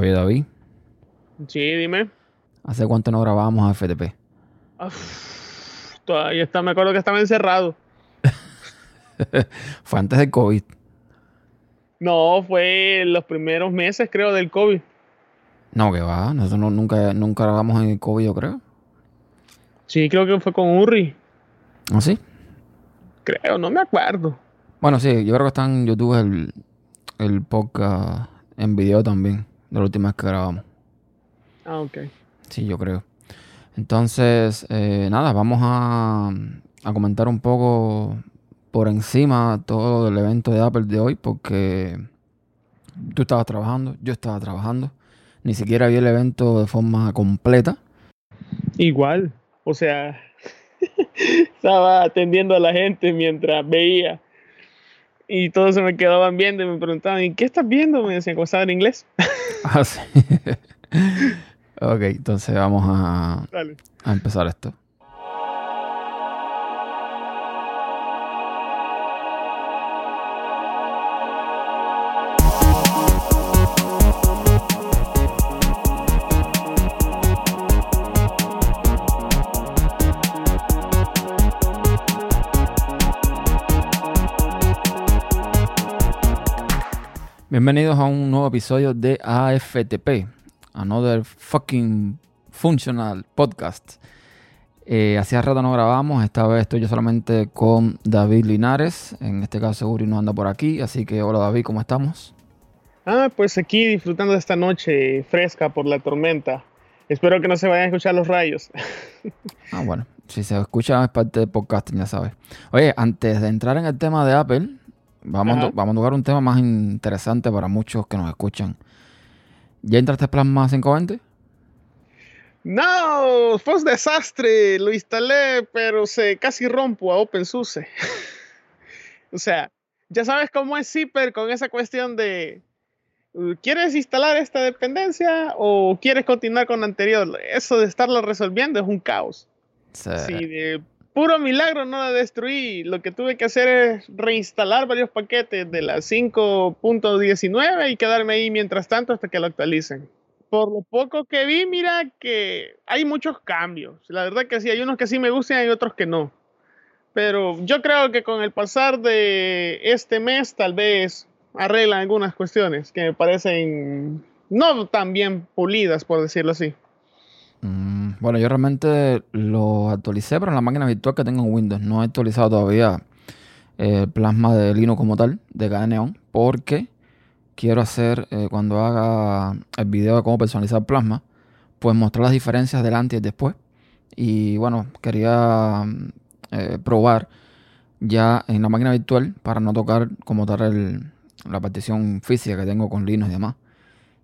Oye, David, Sí, dime. ¿hace cuánto no grabábamos a FTP? Uf, todavía está, me acuerdo que estaba encerrado. Fue antes del COVID. No, fue los primeros meses, creo, del COVID. No, que va. Nosotros no- nunca, nunca grabamos en el COVID, yo creo. Sí, creo que fue con Uri. ¿Ah, sí? Creo, no me acuerdo. Bueno, sí, yo creo que está en YouTube el, el podcast en video también, de la última vez que grabamos. Ah, ok. Sí, yo creo. Entonces, eh, nada, vamos a, a comentar un poco por encima todo el evento de Apple de hoy, porque tú estabas trabajando, yo estaba trabajando, ni siquiera vi el evento de forma completa. Igual. O sea, estaba atendiendo a la gente mientras veía. Y todos se me quedaban viendo y me preguntaban, ¿y qué estás viendo? Me decían, ¿cómo en inglés? Ah, sí. ok, entonces vamos a empezar esto. Bienvenidos a un nuevo episodio de AFTP, Another Fucking Functional Podcast. Eh, hacía rato no grabamos, esta vez estoy yo solamente con David Linares, en este caso Uri no anda por aquí, así que hola David, ¿cómo estamos? Ah, pues aquí disfrutando de esta noche fresca por la tormenta. Espero que no se vayan a escuchar los rayos. Ah, bueno, si se escucha es parte del podcast, ya sabes. Oye, antes de entrar en el tema de Apple, vamos, a, vamos a tocar un tema más interesante para muchos que nos escuchan. ¿Ya entraste a Plasma 520? No, fue un desastre. Lo instalé, pero se casi rompo a OpenSUSE. o sea, ya sabes cómo es Zipper con esa cuestión de ¿quieres instalar esta dependencia o quieres continuar con la anterior? Eso de estarlo resolviendo es un caos. Sí. De puro milagro no la destruí. Lo que tuve que hacer es reinstalar varios paquetes de la 5.19 y quedarme ahí mientras tanto hasta que lo actualicen. Por lo poco que vi, mira que hay muchos cambios. La verdad que sí, hay unos que sí me gustan y otros que no. Pero yo creo que con el pasar de este mes tal vez arreglan algunas cuestiones que me parecen no tan bien pulidas, por decirlo así. Mm, bueno, yo realmente lo actualicé, pero en la máquina virtual que tengo en Windows. No he actualizado todavía el plasma de Linux como tal, de cada porque quiero hacer, eh, cuando haga el video de cómo personalizar plasma, pues mostrar las diferencias del antes y después. Y bueno, quería mm, eh, probar ya en la máquina virtual para no tocar como tal la partición física que tengo con Linux y demás.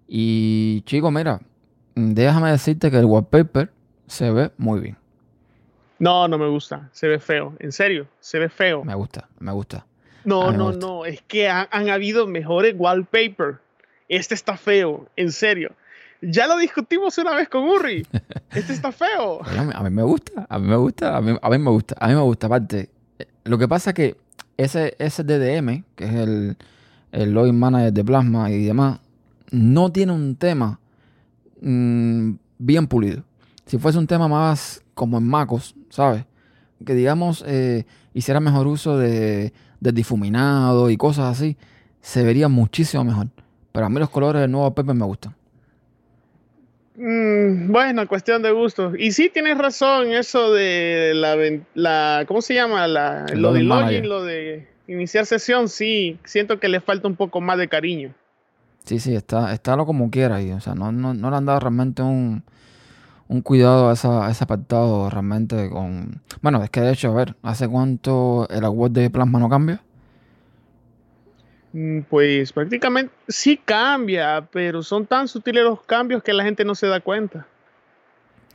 Y chicos, mira, déjame decirte que el wallpaper se ve muy bien. No, no me gusta. Se ve feo. En serio, se ve feo. Me gusta, me gusta. No, no, gusta. no. Es que han, han habido mejores wallpaper. Este está feo. En serio. Ya lo discutimos una vez con Uri. Este está feo. A, mí, a mí me gusta, a mí me gusta, a mí, a mí me gusta, a mí me gusta. Aparte, eh, lo que pasa es que ese, ese DDM, que es el, el Login Manager de Plasma y demás, no tiene un tema mm, bien pulido. Si fuese un tema más como en MacOS, ¿sabes? Que digamos eh, hiciera mejor uso de, de difuminado y cosas así, se vería muchísimo mejor. Pero a mí los colores del nuevo Pepe me gustan. Mm, bueno, cuestión de gustos. Y sí tienes razón, eso de la, la ¿cómo se llama? La, lo de login lo de iniciar sesión, sí. Siento que le falta un poco más de cariño. Sí, sí, está, está lo como quiera ahí. O sea, no, no, no le han dado realmente un, un cuidado a, esa, a ese apartado realmente con... Bueno, es que de hecho, a ver, ¿hace cuánto el agua de plasma no cambia? Mm, Pues prácticamente sí cambia, pero son tan sutiles los cambios que la gente no se da cuenta.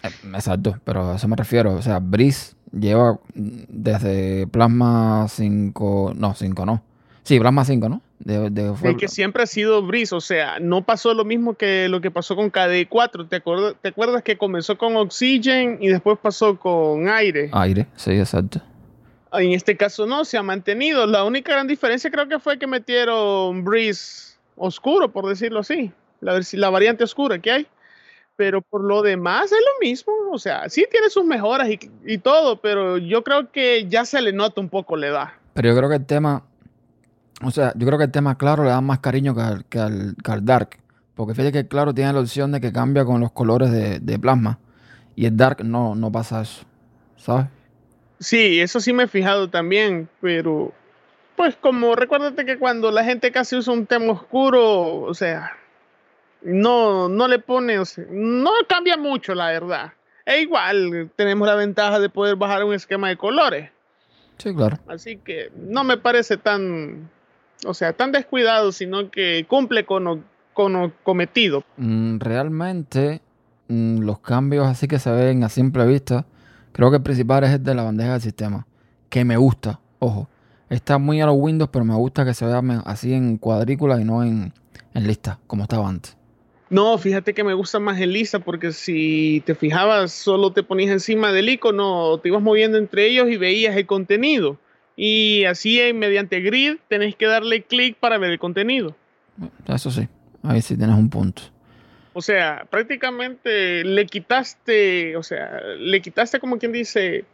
Eh, exacto, pero a eso me refiero. O sea, Breeze lleva mm, desde plasma 5... No, 5 no. Sí, plasma 5, ¿no? De, de- fue- que siempre ha sido Breeze, o sea, no pasó lo mismo que lo que pasó con KD4. ¿Te acuerdas, ¿Te acuerdas que comenzó con Oxygen y después pasó con aire? Aire, sí, exacto. En este caso no, se ha mantenido. La única gran diferencia creo que fue que metieron Breeze oscuro, por decirlo así. la, la variante oscura que hay. Pero por lo demás es lo mismo. O sea, sí tiene sus mejoras y, y todo, pero yo creo que ya se le nota un poco la edad. Pero yo creo que el tema, o sea, yo creo que el tema claro le da más cariño que al, que al, que al dark. Porque fíjate que el claro tiene la opción de que cambia con los colores de, de plasma. Y el dark no, no pasa eso. ¿Sabes? Sí, eso sí me he fijado también, pero pues como recuérdate que cuando la gente casi usa un tema oscuro, o sea, no, no le pone, o sea, no cambia mucho la verdad. E igual tenemos la ventaja de poder bajar un esquema de colores. Sí, claro. Así que no me parece tan, o sea, tan descuidado, sino que cumple con lo, con lo cometido. Mm, realmente, mm, los cambios así que se ven a simple vista, creo que el principal es el de la bandeja del sistema, que me gusta, ojo. Está muy a los Windows, pero me gusta que se vea así en cuadrículas y no en, en lista, como estaba antes. No, fíjate que me gusta más el lista porque si te fijabas, solo te ponías encima del icono, te ibas moviendo entre ellos y veías el contenido. Y así eh, mediante grid tenés que darle clic para ver el contenido. Eso sí, ahí sí tienes un punto. O sea, prácticamente le quitaste, o sea, le quitaste como quien dice,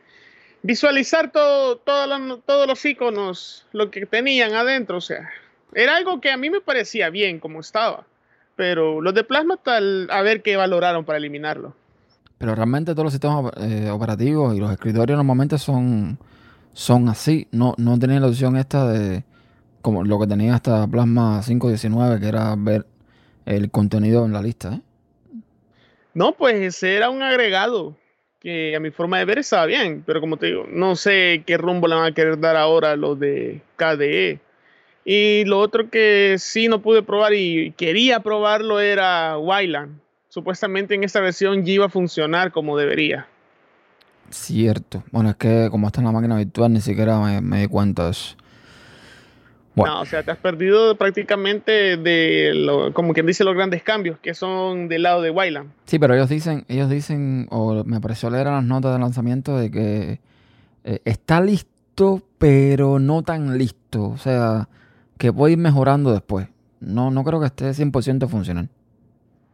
visualizar todo, todos los iconos, lo que tenían adentro. O sea, era algo que a mí me parecía bien como estaba. Pero los de Plasma tal, a ver qué valoraron para eliminarlo. Pero realmente todos los sistemas eh, operativos y los escritorios normalmente son, son así. No, no tenían la opción esta de como lo que tenía hasta Plasma 519, que era ver el contenido en la lista. ¿eh? No, pues ese era un agregado que a mi forma de ver estaba bien, pero como te digo, no sé qué rumbo le van a querer dar ahora los de KDE. Y lo otro que sí no pude probar y quería probarlo era Wayland. Supuestamente en esta versión ya iba a funcionar como debería. Cierto. Bueno, es que como está en la máquina virtual, ni siquiera me, me di cuenta de eso. Bueno. No, o sea, te has perdido prácticamente de, lo, como quien dice, los grandes cambios que son del lado de Wayland. Sí, pero ellos dicen, ellos dicen, o me pareció leer en las notas de lanzamiento de que eh, está listo, pero no tan listo. O sea, que puede ir mejorando después. No, no creo que esté 100% funcional.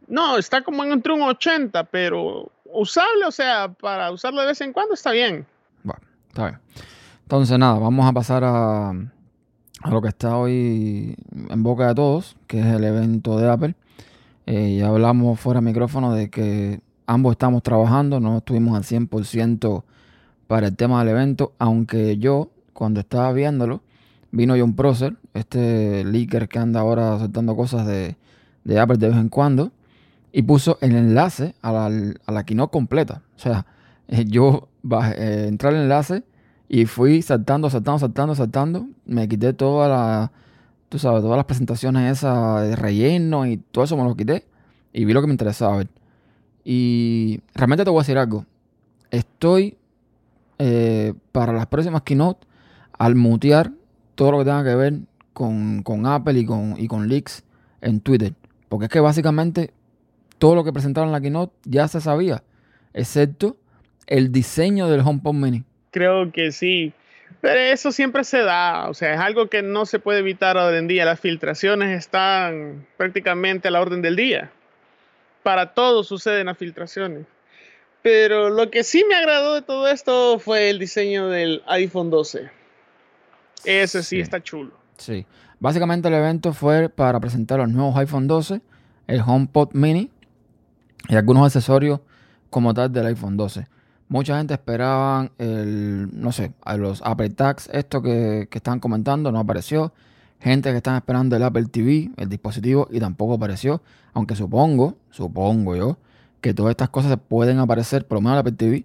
No, está como entre un 80, pero usable, o sea, para usarlo de vez en cuando está bien. Bueno, está bien. Entonces, nada, vamos a pasar a, a lo que está hoy en boca de todos, que es el evento de Apple. Eh, ya hablamos fuera de micrófono de que ambos estamos trabajando, no estuvimos al 100% para el tema del evento, aunque yo, cuando estaba viéndolo, vino John Prosser, este leaker que anda ahora soltando cosas de, de Apple de vez en cuando, y puso el enlace a la, a la keynote completa. O sea, eh, yo eh, entré al enlace y fui saltando, saltando, saltando, saltando. Me quité toda la, tú sabes, todas las presentaciones esas de relleno y todo eso me lo quité y vi lo que me interesaba. Y realmente te voy a decir algo. Estoy eh, para las próximas keynote al mutear todo lo que tenga que ver con, con Apple y con, y con leaks en Twitter. Porque es que básicamente todo lo que presentaron en la keynote ya se sabía, excepto el diseño del HomePod Mini. Creo que sí. Pero eso siempre se da, o sea, es algo que no se puede evitar hoy en día. Las filtraciones están prácticamente a la orden del día. Para todo suceden las filtraciones. Pero lo que sí me agradó de todo esto fue el diseño del iPhone 12. Ese sí, Sí. está chulo. Sí. Básicamente el evento fue para presentar los nuevos iPhone 12, el HomePod Mini y algunos accesorios como tal del iPhone 12. Mucha gente esperaba el, no sé, a los Apple Tags, esto que, que están comentando, no apareció. Gente que están esperando el Apple TV, el dispositivo, y tampoco apareció. Aunque supongo, supongo yo, que todas estas cosas pueden aparecer, por lo menos el Apple TV,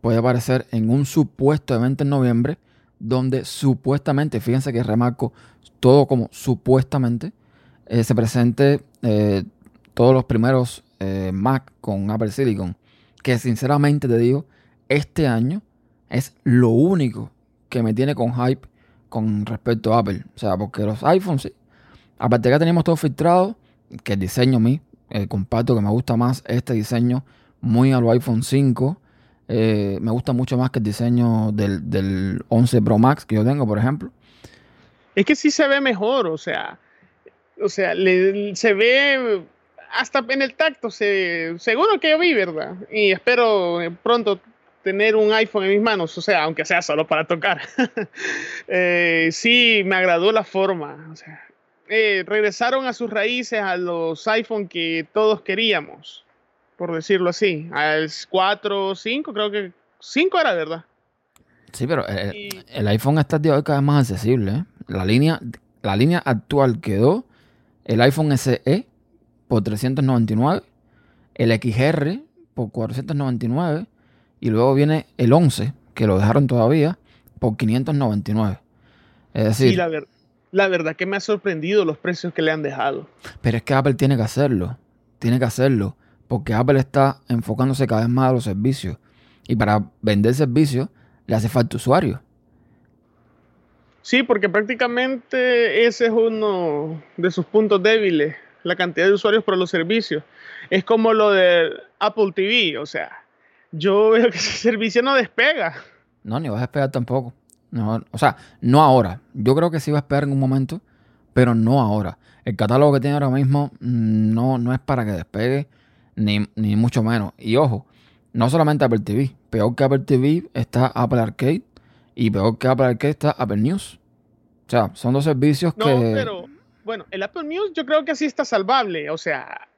puede aparecer en un supuesto evento en noviembre, donde supuestamente, fíjense que remarco todo como supuestamente, eh, se presente eh, todos los primeros eh, Mac con Apple Silicon. Que sinceramente te digo, este año es lo único que me tiene con hype con respecto a Apple. O sea, porque los iPhones. Aparte que ya teníamos todo filtrado, que el diseño a mí, eh, comparto que me gusta más este diseño muy a los iPhone 5. Eh, me gusta mucho más que el diseño del, del 11 Pro Max que yo tengo, por ejemplo. Es que sí se ve mejor, o sea, o sea, se ve hasta en el tacto, se, seguro que yo vi, ¿verdad? Y espero eh, pronto tener un iPhone en mis manos, o sea, aunque sea solo para tocar. eh, sí, me agradó la forma, o sea, eh, regresaron a sus raíces a los iPhone que todos queríamos, por decirlo así, al 4, 5, creo que 5 era verdad. Sí, pero el, y, el iPhone está de hoy cada vez más accesible. ¿eh? La, línea, la línea actual quedó el iPhone SE por 399, el XR por 499 y luego viene el 11, que lo dejaron todavía, por 599. Es decir, sí, la, ver la verdad que me ha sorprendido los precios que le han dejado. Pero es que Apple tiene que hacerlo, tiene que hacerlo, porque Apple está enfocándose cada vez más a los servicios. Y para vender servicios le hace falta usuario. Sí, porque prácticamente ese es uno de sus puntos débiles, la cantidad de usuarios por los servicios. Es como lo de Apple TV, o sea, yo veo que ese servicio no despega. No, ni va a despegar tampoco. No, o sea, no ahora. Yo creo que sí va a despegar en un momento, pero no ahora. El catálogo que tiene ahora mismo mm, no, no es para que despegue, ni, ni mucho menos. Y ojo, no solamente Apple TV. Peor que Apple TV está Apple Arcade y peor que Apple Arcade está Apple News. O sea, son dos servicios no, que... pero bueno, el Apple News yo creo que sí está salvable. O sea,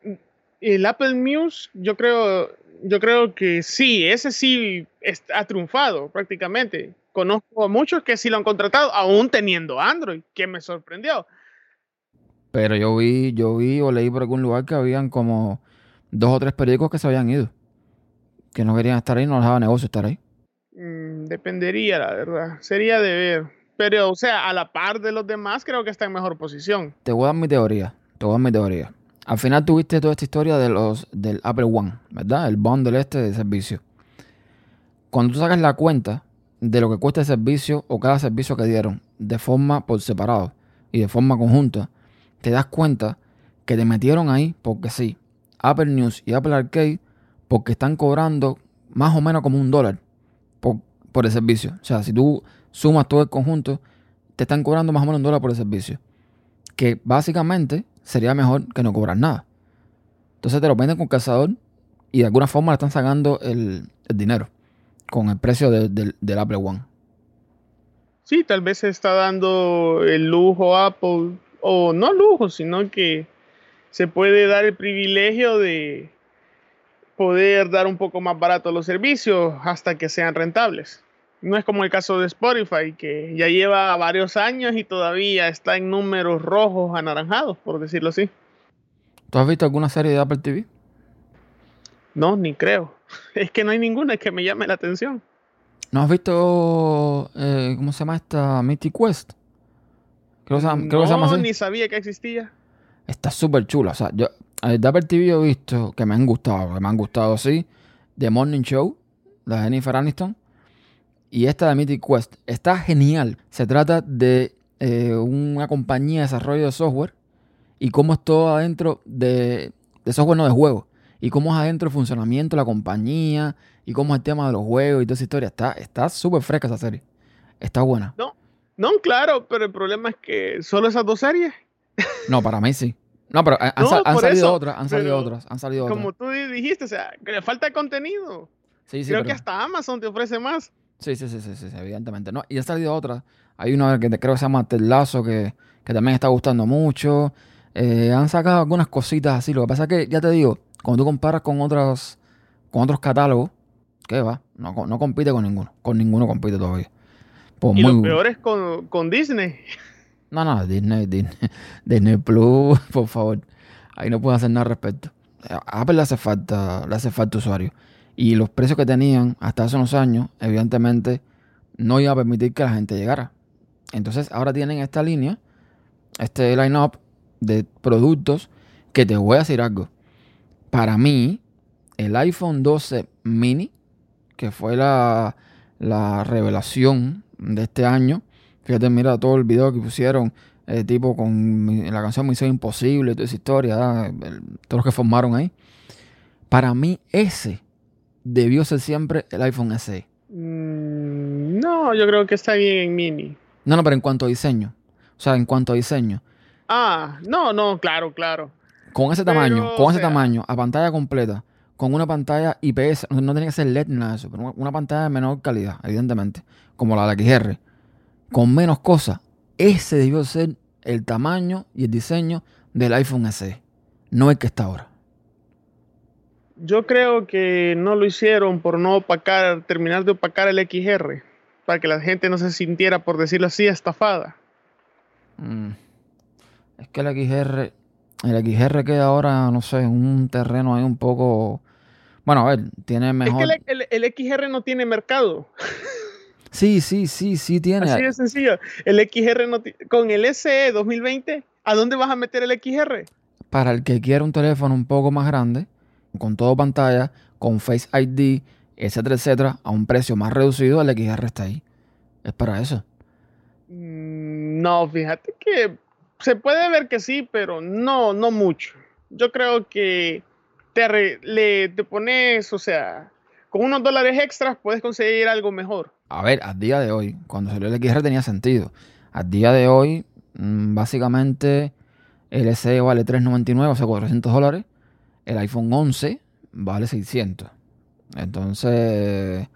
el Apple News yo creo, yo creo que sí, ese sí ha triunfado prácticamente. Conozco a muchos que sí lo han contratado, aún teniendo Android, que me sorprendió. Pero yo vi, yo vi o leí por algún lugar que habían como dos o tres periódicos que se habían ido. Que no querían estar ahí, no les daba negocio estar ahí. Mm, dependería, la verdad. Sería de ver. Pero, o sea, a la par de los demás, creo que está en mejor posición. Te voy a dar mi teoría. Te voy a dar mi teoría. Al final tuviste toda esta historia de los, del Apple One, ¿verdad? El bundle este de servicio. Cuando tú sacas la cuenta de lo que cuesta el servicio o cada servicio que dieron de forma por separado y de forma conjunta, te das cuenta que te metieron ahí porque sí, Apple News y Apple Arcade, porque están cobrando más o menos como un dólar por, por el servicio. O sea, si tú sumas todo el conjunto, te están cobrando más o menos un dólar por el servicio. Que básicamente sería mejor que no cobrar nada. Entonces te lo venden con cazador y de alguna forma le están sacando el, el dinero con el precio de, de, del Apple One. Sí, tal vez se está dando el lujo Apple, o no lujo, sino que se puede dar el privilegio de poder dar un poco más barato los servicios hasta que sean rentables. No es como el caso de Spotify, que ya lleva varios años y todavía está en números rojos anaranjados, por decirlo así. ¿Tú has visto alguna serie de Apple TV? No, ni creo. Es que no hay ninguna que me llame la atención. ¿No has visto, eh, cómo se llama esta, Mythic Quest? Creo que, se, creo no, que se llama así. ni sabía que existía. Está súper chula. O sea, yo, de Apple TV he visto que me han gustado, que me han gustado, sí. The Morning Show, de Jennifer Aniston. Y esta de Mythic Quest. Está genial. Se trata de eh, una compañía de desarrollo de software y cómo es todo adentro de, de software, no de juego y cómo es adentro el funcionamiento de la compañía y cómo es el tema de los juegos y toda esa historia. Está está súper fresca esa serie. Está buena. No, no, claro, pero el problema es que solo esas dos series. no, para mí sí. No, pero han, no, sal, han salido eso, otras, han salido otras, han salido como otras. Como tú dijiste, o sea, que le falta contenido. Sí, sí, Creo pero... que hasta Amazon te ofrece más. Sí, sí, sí, sí, sí, evidentemente. No, y han salido otras. Hay una que creo que se llama Telazo que, que también está gustando mucho. Eh, han sacado algunas cositas así. Lo que pasa es que, ya te digo, cuando tú comparas con otros, con otros catálogos, ¿qué va? No, no compite con ninguno. Con ninguno compite todavía. Pues y muy, lo peor es con, con, Disney. No, no, Disney, Disney, Disney Plus, por favor. Ahí no puedo hacer nada al respecto. A Apple le hace falta, le hace falta usuario. Y los precios que tenían hasta hace unos años, evidentemente, no iba a permitir que la gente llegara. Entonces ahora tienen esta línea, este line-up de productos que te voy a decir algo para mí, el iPhone 12 mini, que fue la, la revelación de este año, fíjate, mira todo el video que pusieron, eh, tipo con la canción Misión Imposible, toda esa historia, el, todos los que formaron ahí. Para mí, ese debió ser siempre el iPhone SE. Mm, no, yo creo que está bien en mini. No, no, pero en cuanto a diseño. O sea, en cuanto a diseño. Ah, no, no, claro, claro. Con ese tamaño, con ese sea- tamaño, a pantalla completa, con una pantalla IPS, no, no tiene que ser LED ni nada de eso, pero una, una pantalla de menor calidad, evidentemente, como la de la XR, con menos cosas, ese debió ser el tamaño y el diseño del iPhone SE, no el que está ahora. Yo creo que no lo hicieron por no opacar, terminar de opacar el XR, para que la gente no se sintiera, por decirlo así, estafada. Mm. Es que el XR, el XR queda ahora, no sé, en un terreno ahí un poco... Bueno, a ver, tiene mejor... Es que el, el- el XR no tiene mercado. Sí, sí, sí, sí tiene. Así de sencillo. El XR no con el SE 2020, ¿a dónde vas a meter el XR? Para el que quiera un teléfono un poco más grande, con todo pantalla, con Face ID, etcétera, etcétera, a un precio más reducido, el XR está ahí. Es para eso. Mm, No, fíjate que se puede ver que sí, pero no, no mucho. Yo creo que te, le, te pones, o sea, con unos dólares extras puedes conseguir algo mejor. A ver, a día de hoy, cuando salió el XR tenía sentido. A día de hoy, mm, básicamente, el SE vale 3.99, o sea, 400 dólares. El iPhone 11 vale 600. Entonces,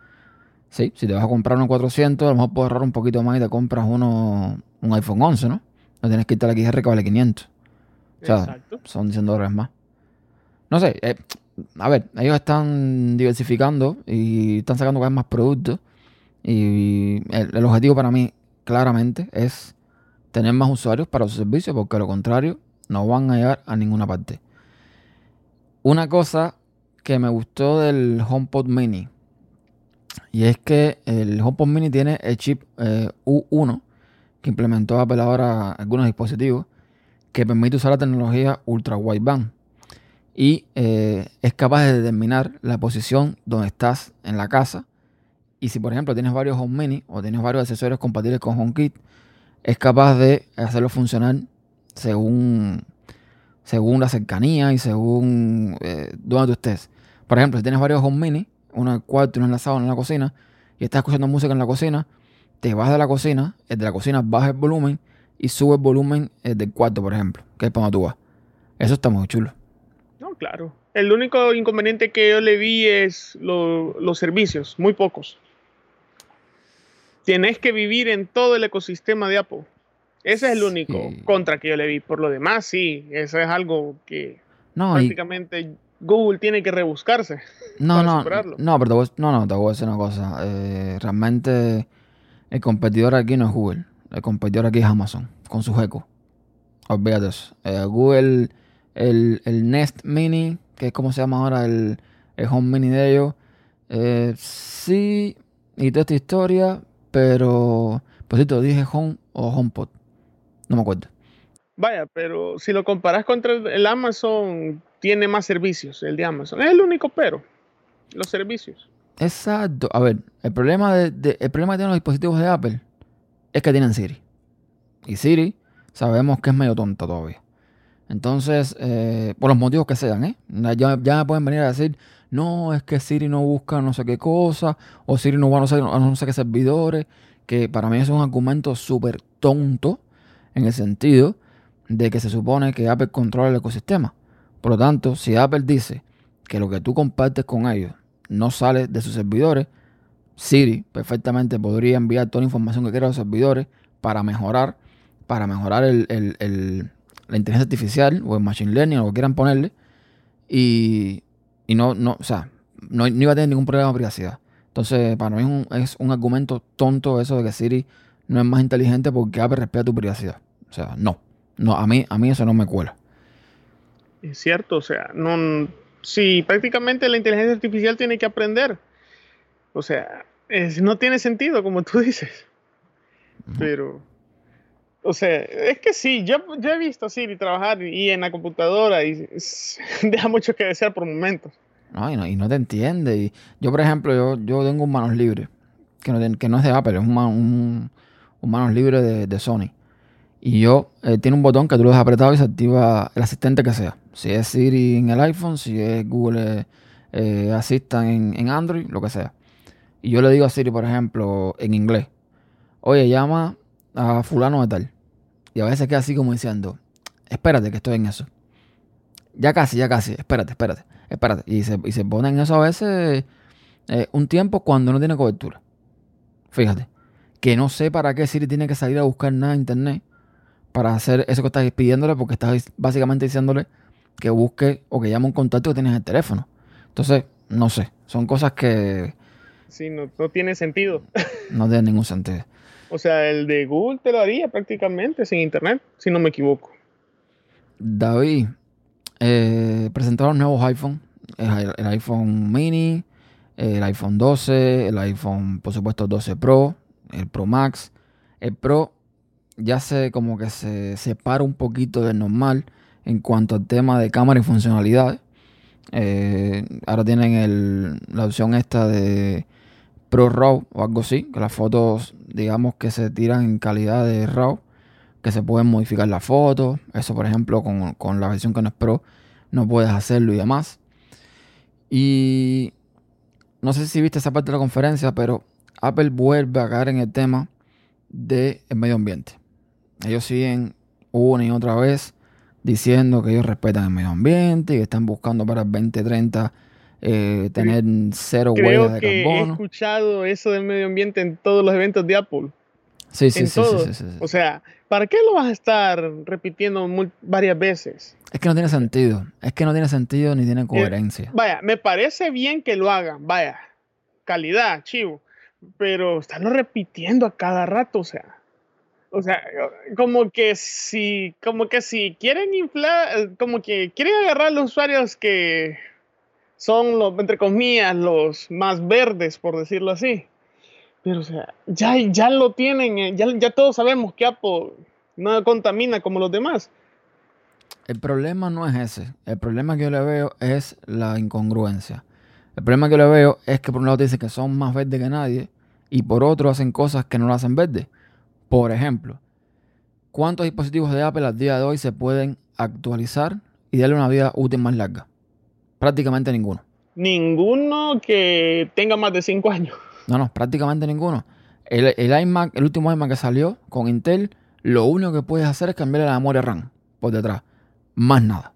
sí, si te vas a comprar uno 400, a lo mejor puedes ahorrar un poquito más y te compras uno, un iPhone 11, ¿no? No tienes que irte al XR que vale 500. O sea, Exacto. son 100 dólares más. No sé, eh, a ver, ellos están diversificando y están sacando cada vez más productos. Y el, el objetivo para mí, claramente, es tener más usuarios para su servicio, porque de lo contrario, no van a llegar a ninguna parte. Una cosa que me gustó del HomePod Mini, y es que el HomePod Mini tiene el chip eh, U1 que implementó Apple ahora algunos dispositivos, que permite usar la tecnología Ultra Wideband y eh, es capaz de determinar la posición donde estás en la casa. Y si, por ejemplo, tienes varios Home Mini o tienes varios accesorios compatibles con HomeKit, es capaz de hacerlo funcionar según, según la cercanía y según eh, donde tú estés. Por ejemplo, si tienes varios Home Mini, uno en el cuarto y uno en la sala, uno en la cocina, y estás escuchando música en la cocina, te vas de la cocina, el de la cocina baja el volumen y sube el volumen el del cuarto, por ejemplo, que es para donde tú vas. Eso está muy chulo. No, claro. El único inconveniente que yo le vi es lo- los servicios, muy pocos. Tienes que vivir en todo el ecosistema de Apple. Ese es el único Sí. contra que yo le vi. Por lo demás, sí, eso es algo que No, y, prácticamente Google tiene que rebuscarse. no, para no, superarlo. no, pero te voy, a- no, no, te voy a decir una cosa. Eh, realmente el competidor aquí no es Google. El competidor aquí es Amazon, con su eco. Olvídate eso. Eh, Google, el, el Nest Mini, que es como se llama ahora el, el Home Mini de ellos, eh, sí, y toda esta historia, pero, pues sí, te lo dije Home o HomePod. No me acuerdo. Vaya, pero si lo comparas contra el- Amazon, tiene más servicios, el de Amazon. Es el único pero, los servicios. Exacto. A ver, el problema, de, de- el problema que tienen los dispositivos de Apple es que tienen Siri. Y Siri sabemos que es medio tonta todavía. Entonces, eh, por los motivos que sean, ¿eh? Ya, ya me pueden venir a decir, no, es que Siri no busca no sé qué cosa, o Siri no va a no sé, a no sé qué servidores, que para mí eso es un argumento súper tonto en el sentido de que se supone que Apple controla el ecosistema. Por lo tanto, si Apple dice que lo que tú compartes con ellos no sale de sus servidores, Siri perfectamente podría enviar toda la información que quiera a los servidores para mejorar, para mejorar el, la inteligencia artificial o el machine learning o lo que quieran ponerle y, y no, no, o sea, no, iba a tener ningún problema de privacidad. Entonces, para mí es un argumento tonto eso de que Siri no es más inteligente porque Apple respeta tu privacidad. O sea, no. No, a mí, a mí eso no me cuela. Es cierto, o sea, no, si prácticamente la inteligencia artificial tiene que aprender, o sea, es- no tiene sentido, como tú dices. Pero, o sea, es que sí, yo, yo he visto a Siri trabajar y en la computadora y es- deja mucho que desear por momentos. No, y no, y no te entiende. Y yo, por ejemplo, yo, yo tengo un manos libre, que no, que no es de Apple, es un, un manos libre de, de Sony. Y yo, eh, tiene un botón que tú lo dejas apretado y se activa el asistente que sea. Si es Siri en el iPhone, si es Google eh, en, en Android, lo que sea. Y yo le digo a Siri, por ejemplo, en inglés, oye, llama a fulano de tal. Y a veces queda así como diciendo, espérate que estoy en eso. Ya casi, ya casi. Espérate, espérate, espérate. Y se, y se ponen eso a veces eh, un tiempo cuando no tiene cobertura. Fíjate. Que no sé para qué Siri tiene que salir a buscar nada en internet para hacer eso que estás pidiéndole, porque estás básicamente diciéndole que busque o que llame un contacto que tienes en el teléfono. Entonces, no sé. Son cosas que. Sí, no, no tiene sentido. no tienen ningún sentido. O sea, el de Google te lo haría prácticamente sin internet, si no me equivoco. David, eh, presentaron nuevos iPhone. El, el, iPhone mini, el iPhone 12, el iPhone, por supuesto, 12 Pro, el Pro Max. El Pro ya se como que se separa un poquito del normal en cuanto al tema de cámara y funcionalidades. Eh, ahora tienen el, la opción esta de Pro RAW o algo así, que las fotos, digamos que se tiran en calidad de RAW, que se pueden modificar las fotos. Eso, por ejemplo, con, con la versión que no es Pro, no puedes hacerlo y demás. Y no sé si viste esa parte de la conferencia, pero Apple vuelve a caer en el tema del medio ambiente. Ellos siguen una y otra vez diciendo que ellos respetan el medio ambiente y que están buscando para el 2030 eh, tener cero huellas de que carbono. he escuchado eso del medio ambiente en todos los eventos de Apple. Sí, sí, en sí, sí, sí, sí. O sea, ¿para qué lo vas a estar repitiendo varias veces? Es que no tiene sentido. Es que no tiene sentido ni tiene coherencia. Vaya, me parece bien que lo hagan, vaya, calidad, chivo, pero estarlo repitiendo a cada rato, o sea. O sea, como que si, como que si quieren inflar, eh, como que quieren agarrar los usuarios que son los, entre comillas, los más verdes, por decirlo así. Pero, o sea, ya, ya lo tienen, eh, ya, ya todos sabemos que Apple no contamina como los demás. El problema no es ese. El problema que yo le veo es la incongruencia. El problema que yo le veo es que por un lado dicen que son más verdes que nadie y por otro hacen cosas que no lo hacen verde. Por ejemplo, ¿cuántos dispositivos de Apple al día de hoy se pueden actualizar y darle una vida útil más larga? Prácticamente ninguno. Ninguno que tenga más de 5 años. No, no, prácticamente ninguno. El, el iMac, el último iMac que salió con Intel, lo único que puedes hacer es cambiarle la memoria RAM por detrás. Más nada.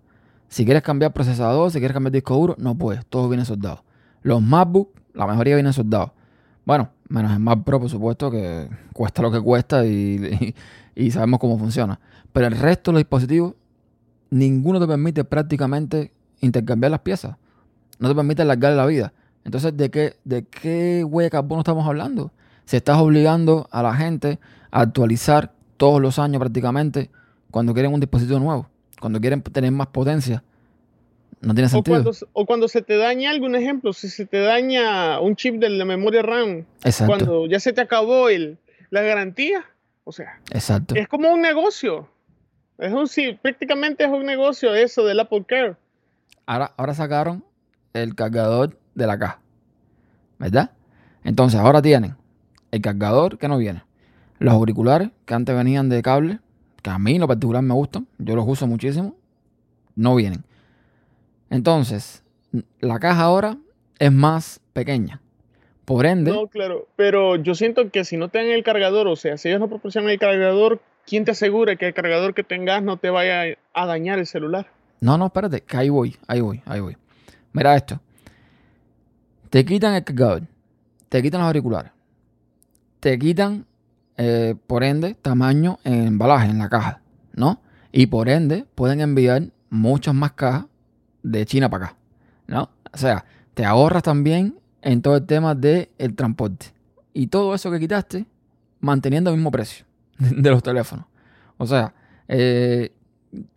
Si quieres cambiar procesador, si quieres cambiar disco duro, no puedes. Todo viene soldado. Los MacBook, la mayoría vienen soldados. Bueno, menos el Mac Pro, por supuesto, que cuesta lo que cuesta y, y, y sabemos cómo funciona. Pero el resto de los dispositivos, ninguno te permite prácticamente intercambiar las piezas. No te permite alargar la vida. Entonces, ¿de qué, ¿de qué huella de carbono estamos hablando? Si estás obligando a la gente a actualizar todos los años prácticamente cuando quieren un dispositivo nuevo, cuando quieren tener más potencia. No tiene O sentido. cuando, o cuando se te daña algún ejemplo, si se te daña un chip de la memoria RAM, Exacto, cuando ya se te acabó el, la garantía, o sea, exacto. es como un negocio. Es un, sí, prácticamente es un negocio eso del Apple Care. Ahora, ahora sacaron el cargador de la caja. ¿Verdad? Entonces ahora tienen el cargador que no viene. Los auriculares que antes venían de cable, que a mí en lo particular me gustan, yo los uso muchísimo, no vienen. Entonces, la caja ahora es más pequeña. Por ende, No, claro, pero yo siento que si no te dan el cargador, o sea, si ellos no proporcionan el cargador, ¿quién te asegura que el cargador que tengas no te vaya a dañar el celular? No, no, espérate, que ahí voy, ahí voy, ahí voy. Mira esto. Te quitan el cargador, te quitan los auriculares, te quitan, eh, por ende, tamaño en embalaje, en la caja, ¿no? Y por ende, pueden enviar muchas más cajas de China para acá, ¿no? O sea, te ahorras también en todo el tema del transporte. Y todo eso que quitaste, manteniendo el mismo precio de los teléfonos. O sea, eh,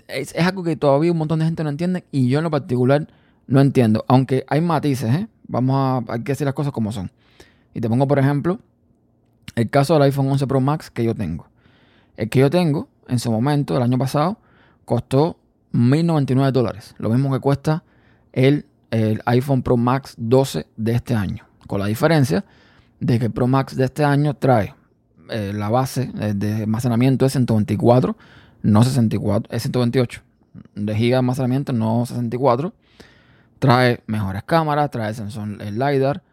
es, es algo que todavía un montón de gente no entiende y yo en lo particular no entiendo. Aunque hay matices, ¿eh? Vamos a, hay que decir las cosas como son. Y te pongo, por ejemplo, el caso del iPhone 11 Pro Max que yo tengo. El que yo tengo, en su momento, el año pasado, costó 1.099 dólares. Lo mismo que cuesta el, el iPhone Pro Max 12 de este año. Con la diferencia de que el Pro Max de este año trae eh, la base eh, de almacenamiento de 124 no 64, es 128 de giga de almacenamiento, no 64. Trae mejores cámaras, trae sensor el LiDAR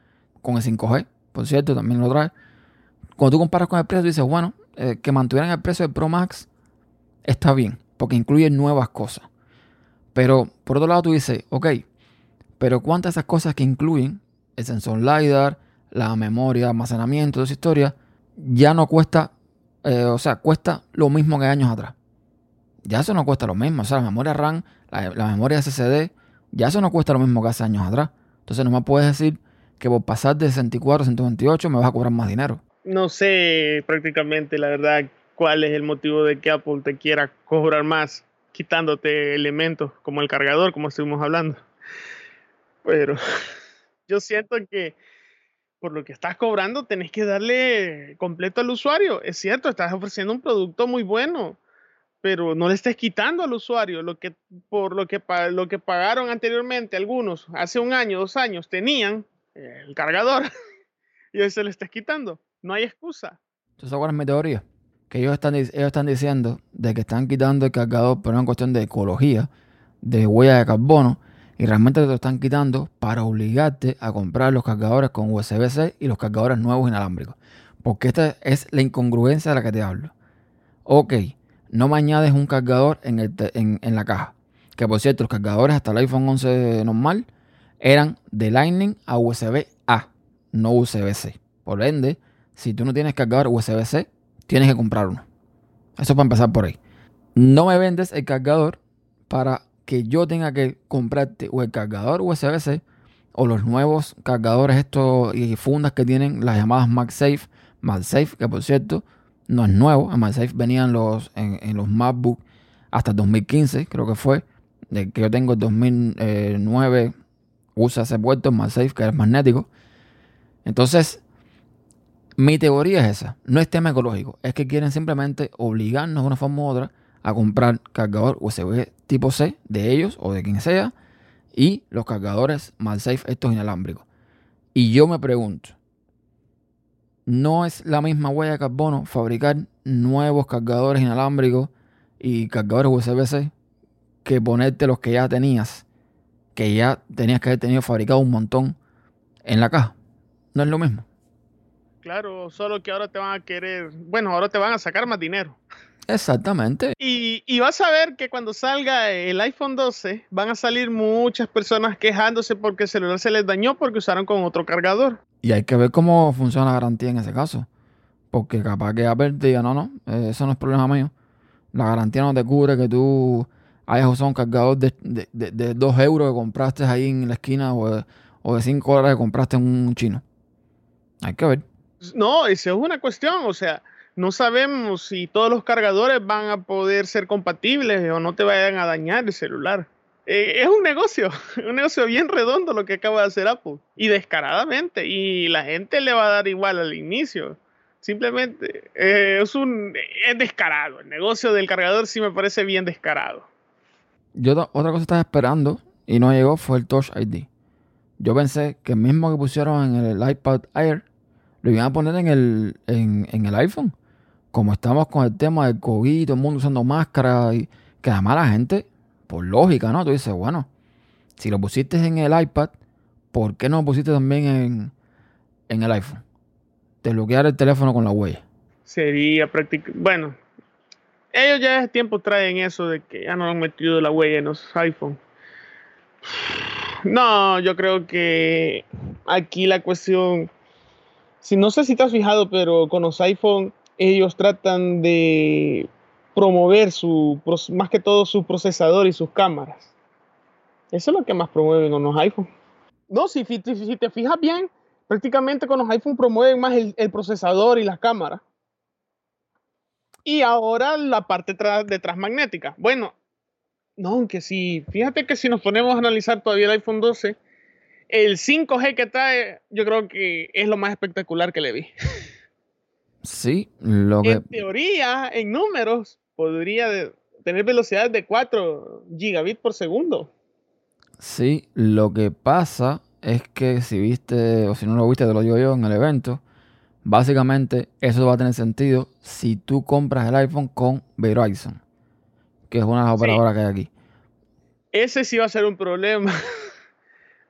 con el 5G, por cierto, también lo trae. Cuando tú comparas con el precio, dices, bueno, eh, que mantuvieran el precio del Pro Max está bien, porque incluye nuevas cosas. Pero por otro lado tú dices, ok, pero ¿cuántas de esas cosas que incluyen el sensor LiDAR, la memoria, almacenamiento, toda esa historia, ya no cuesta, eh, o sea, cuesta lo mismo que años atrás? Ya eso no cuesta lo mismo. O sea, la memoria RAM, la, la memoria SSD, ya eso no cuesta lo mismo que hace años atrás. Entonces no me puedes decir que por pasar de 64 a 128 me vas a cobrar más dinero. No sé prácticamente, la verdad, cuál es el motivo de que Apple te quiera cobrar más quitándote elementos como el cargador, como estuvimos hablando. Pero yo siento que por lo que estás cobrando tenés que darle completo al usuario. Es cierto, estás ofreciendo un producto muy bueno, pero no le estés quitando al usuario lo que por lo que lo que pagaron anteriormente algunos hace un año, dos años tenían el cargador y hoy se le estés quitando. No hay excusa. ¿Tú sabes mi teoría? Que ellos están, ellos están diciendo de que están quitando el cargador por una cuestión de ecología, de huella de carbono, y realmente te lo están quitando para obligarte a comprar los cargadores con USB-C y los cargadores nuevos inalámbricos. Porque esta es la incongruencia de la que te hablo. Ok, no me añades un cargador en, en, en la caja. Que por cierto, los cargadores hasta el iPhone 11 normal eran de Lightning a USB-A, no USB-C. Por ende, si tú no tienes cargador USB-C, tienes que comprar uno. Eso para empezar por ahí. No me vendes el cargador para que yo tenga que comprarte o el cargador USB-C o los nuevos cargadores estos y fundas que tienen las llamadas MagSafe. MagSafe, que por cierto no es nuevo. En MagSafe venían los, en, los MacBook hasta el 2015, creo que fue. De que yo tengo el 2009 usa ese puerto en MagSafe que es magnético. Entonces, mi teoría es esa. No es tema ecológico. Es que quieren simplemente obligarnos de una forma u otra a comprar cargador USB tipo C de ellos o de quien sea y los cargadores MagSafe estos inalámbricos. Y yo me pregunto, ¿no es la misma huella de carbono fabricar nuevos cargadores inalámbricos y cargadores USB-C que ponerte los que ya tenías que ya tenías que haber tenido fabricado un montón en la caja. No es lo mismo. Claro, solo que ahora te van a querer, bueno, ahora te van a sacar más dinero. Exactamente. Y, y, vas a ver que cuando salga el iPhone 12 van a salir muchas personas quejándose porque el celular se les dañó porque usaron con otro cargador. Y hay que ver cómo funciona la garantía en ese caso. Porque capaz que Apple diga, no, no, eh, eso no es problema mío. La garantía no te cubre que tú hayas usado un cargador de, de, 2 euros que compraste ahí en la esquina o de, o de 5 dólares que compraste en un chino. Hay que ver. No, esa es una cuestión, o sea, no sabemos si todos los cargadores van a poder ser compatibles o no te vayan a dañar el celular. Eh, es un negocio, un negocio bien redondo lo que acaba de hacer Apple. Y descaradamente. Y la gente le va a dar igual al inicio. Simplemente eh, es un es descarado. El negocio del cargador sí me parece bien descarado. Yo otra cosa estaba esperando y no llegó fue el Touch ID. Yo pensé que el mismo que pusieron en el iPad Air lo iban a poner en el, en, el iPhone. Como estamos con el tema del COVID, todo el mundo usando máscara que además la gente, por lógica, ¿no? Tú dices, bueno, si lo pusiste en el iPad, ¿por qué no lo pusiste también en, en el iPhone? Desbloquear el teléfono con la huella. Sería práctico. Bueno, ellos ya hace tiempo traen eso de que ya no han metido la huella en los iPhone. No, yo creo que aquí la cuestión, si no sé si te has fijado, pero con los iPhone ellos tratan de promover su, más que todo su procesador y sus cámaras. Eso es lo que más promueven con los iPhone. No, si, si, te fijas bien, prácticamente con los iPhone promueven más el procesador y las cámaras. Y ahora la parte detrás magnética. Bueno, no, aunque sí, fíjate que si nos ponemos a analizar todavía el iPhone 12, el 5G que trae, yo creo que es lo más espectacular que le vi. Sí, lo que... En teoría, en números, podría tener velocidades de 4 gigabits por segundo. Sí, lo que pasa es que si viste, o si no lo viste, te lo digo yo en el evento, Básicamente, eso va a tener sentido si tú compras el iPhone con Verizon, que es una de las operadoras que hay aquí. Ese sí va a ser un problema.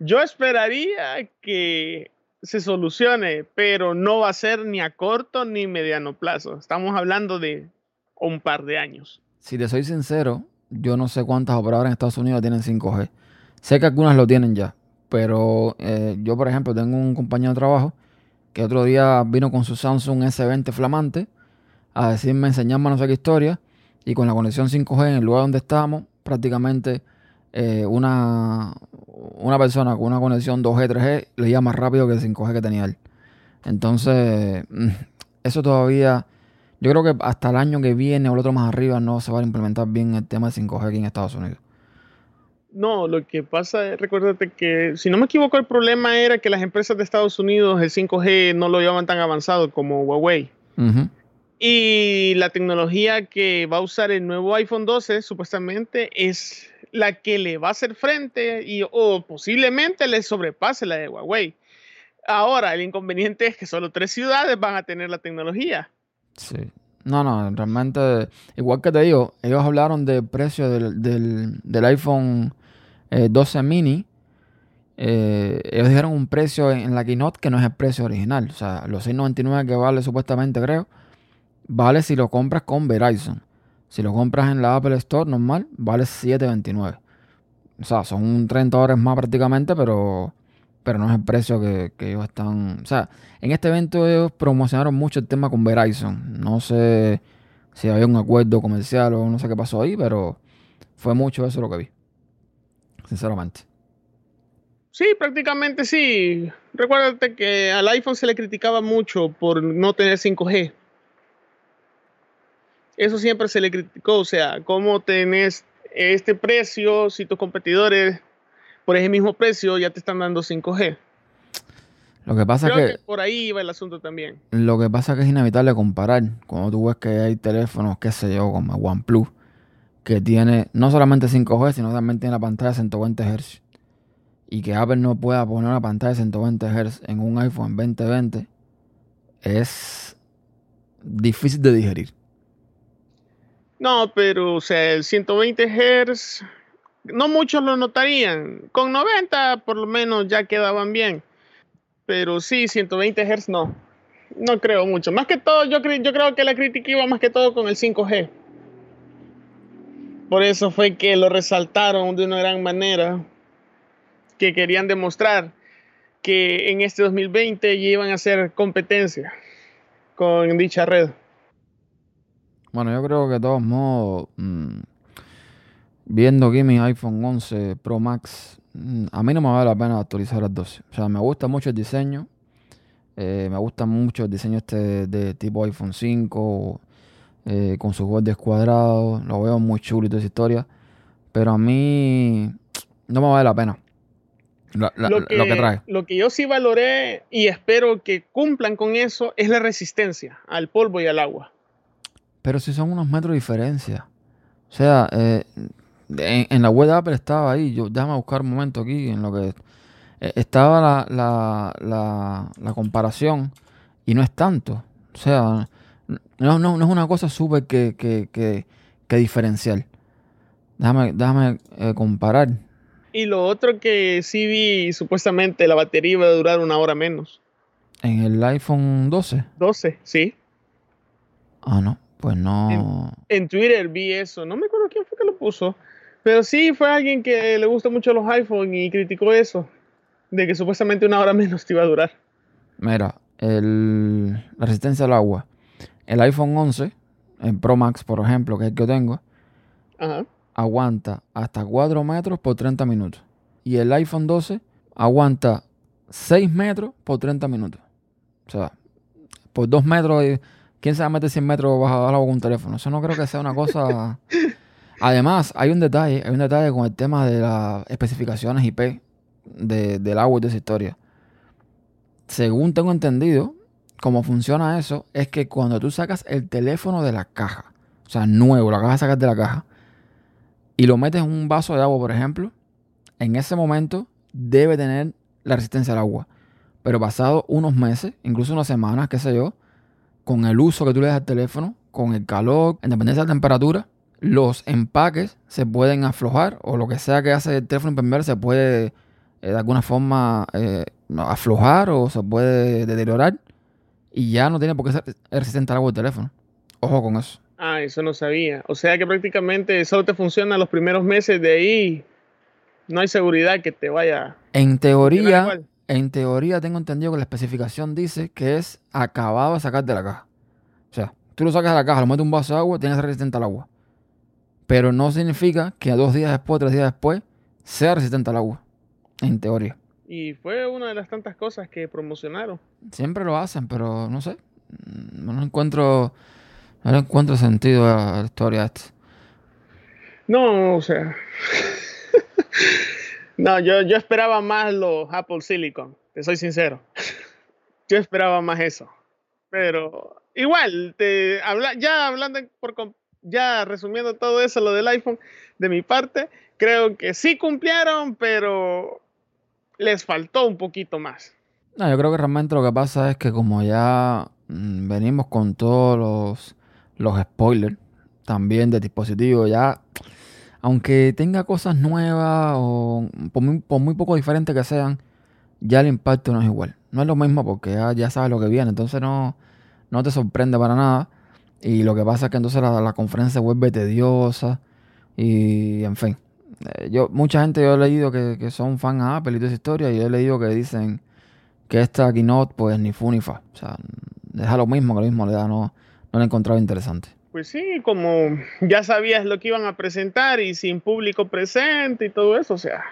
Yo esperaría que se solucione, pero no va a ser ni a corto ni mediano plazo. Estamos hablando de un par de años. Si te soy sincero, yo no sé cuántas operadoras en Estados Unidos tienen 5G. Sé que algunas lo tienen ya, pero eh, yo, por ejemplo, tengo un compañero de trabajo que otro día vino con su Samsung S20 flamante a decirme, enseñarme no sé qué historia, y con la conexión 5G en el lugar donde estábamos, prácticamente eh, una, una persona con una conexión 2G, 3G leía más rápido que el 5G que tenía él. Entonces, mm, eso todavía, yo creo que hasta el año que viene o el otro más arriba no se va a implementar bien el tema de 5G aquí en Estados Unidos. No, lo que pasa es, recuérdate que, si no me equivoco, el problema era que las empresas de Estados Unidos el 5G no lo llevaban tan avanzado como Huawei. Y la tecnología que va a usar el nuevo iPhone 12 supuestamente es la que le va a hacer frente y o posiblemente le sobrepase la de Huawei. Ahora, el inconveniente es que solo tres ciudades van a tener la tecnología. Sí. No, no, realmente, igual que te digo, ellos hablaron del precio del, iPhone 12 eh, mini. Eh, ellos dijeron un precio en la keynote que no es el precio original. O sea, los 6.99 que vale supuestamente, creo, vale si lo compras con Verizon. Si lo compras en la Apple Store normal, vale 7.29. O sea, son 30 dólares más prácticamente, pero pero no es el precio que, ellos están. O sea, en este evento ellos promocionaron mucho el tema con Verizon. No sé si había un acuerdo comercial o no sé qué pasó ahí, pero fue mucho eso lo que vi. Sinceramente. Sí, prácticamente sí. Recuérdate que al iPhone se le criticaba mucho por no tener 5G. Eso siempre se le criticó. O sea, ¿cómo tenés este precio si tus competidores por ese mismo precio ya te están dando 5G. Lo que pasa Creo que, por ahí iba el asunto también. Lo que pasa es que es inevitable comparar. Cuando tú ves que hay teléfonos, qué sé yo, como OnePlus, que tiene no solamente 5G, sino también tiene la pantalla de 120 Hz. Y que Apple no pueda poner una pantalla de 120 Hz en un iPhone 2020 es difícil de digerir. No, pero o sea, el 120 Hz no muchos lo notarían. Con 90 por lo menos ya quedaban bien. Pero sí, 120 Hz no. No creo mucho. Más que todo, yo, yo creo que la crítica iba más que todo con el 5G. Por eso fue que lo resaltaron de una gran manera. Que querían demostrar que en este 2020 iban a hacer competencia con dicha red. Bueno, yo creo que de todos modos, mm, viendo aquí mi iPhone 11 Pro Max, mm, a mí no me vale la pena actualizar al 12. O sea, me gusta mucho el diseño. Eh, me gusta mucho el diseño este de tipo iPhone 5, eh, con sus bordes cuadrados. Lo veo muy chulo y toda esa historia. Pero a mí no me vale la pena. lo, que, trae. Lo que yo sí valoré y espero que cumplan con eso es la resistencia al polvo y al agua. Pero si son unos metros de diferencia. O sea, eh, en, la web de Apple estaba ahí. Yo, déjame buscar un momento aquí en lo que eh, estaba la, la, comparación y no es tanto. O sea, no, no, no es una cosa súper que, que, diferencial. Déjame, déjame eh, comparar. Y lo otro que sí vi, supuestamente la batería iba a durar una hora menos. ¿En el iPhone 12? 12, sí. Ah, no, pues no. En, en Twitter vi eso, no me acuerdo quién fue que lo puso, pero sí fue alguien que le gusta mucho los iPhone y criticó eso, de que supuestamente una hora menos te iba a durar. Mira, el, la resistencia al agua. El iPhone 11, en Pro Max, por ejemplo, que es el que yo tengo, aguanta hasta 4 metros por 30 minutos. Y el iPhone 12 aguanta 6 metros por 30 minutos. O sea, por 2 metros, ¿quién se va a meter 100 metros bajo agua con un teléfono? Eso no creo que sea una cosa Además, hay un detalle, hay un detalle con el tema de las especificaciones IP del agua y de esa historia. Según tengo entendido, cómo funciona eso es que cuando tú sacas el teléfono de la caja, o sea, nuevo, lo acabas de sacar de la caja, y lo metes en un vaso de agua, por ejemplo, en ese momento debe tener la resistencia al agua. Pero pasado unos meses, incluso unas semanas, qué sé yo, con el uso que tú le das al teléfono, con el calor, en dependencia de la temperatura, los empaques se pueden aflojar o lo que sea que hace el teléfono impermeable se puede eh, de alguna forma eh, aflojar o se puede deteriorar y ya no tiene por qué ser resistente al agua del teléfono. Ojo con eso. Ah, eso no sabía. O sea que prácticamente solo te funciona los primeros meses de ahí. No hay seguridad que te vaya. En teoría, en teoría tengo entendido que la especificación dice que es acabado de sacar de la caja. O sea, tú lo sacas de la caja, lo metes un vaso de agua, tienes que ser resistente al agua. Pero no significa que dos días después, tres días después, sea resistente al agua. En teoría. Y fue una de las tantas cosas que promocionaron. Siempre lo hacen, pero no sé. No encuentro, no encuentro sentido a la historia esta. No, o sea. no, yo, yo esperaba más los Apple Silicon, te soy sincero. yo esperaba más eso. Pero igual, te habla, ya hablando por ya resumiendo todo eso, lo del iPhone, de mi parte, creo que sí cumplieron, pero les faltó un poquito más. No, yo creo que realmente lo que pasa es que como ya mm, venimos con todos los, los spoilers también de dispositivos, ya, aunque tenga cosas nuevas o por muy, poco diferentes que sean, ya el impacto no es igual. No es lo mismo porque ya, sabes lo que viene, entonces no, no te sorprende para nada. Y lo que pasa es que entonces la, la conferencia se vuelve tediosa y en fin. Eh, yo, mucha gente yo he leído que, son fan a Apple y toda esa historia, y he leído que dicen que esta keynote, pues ni fu ni fa. O sea, deja lo mismo que lo mismo le da, no, no lo he encontrado interesante. Pues sí, como ya sabías lo que iban a presentar y sin público presente y todo eso, o sea,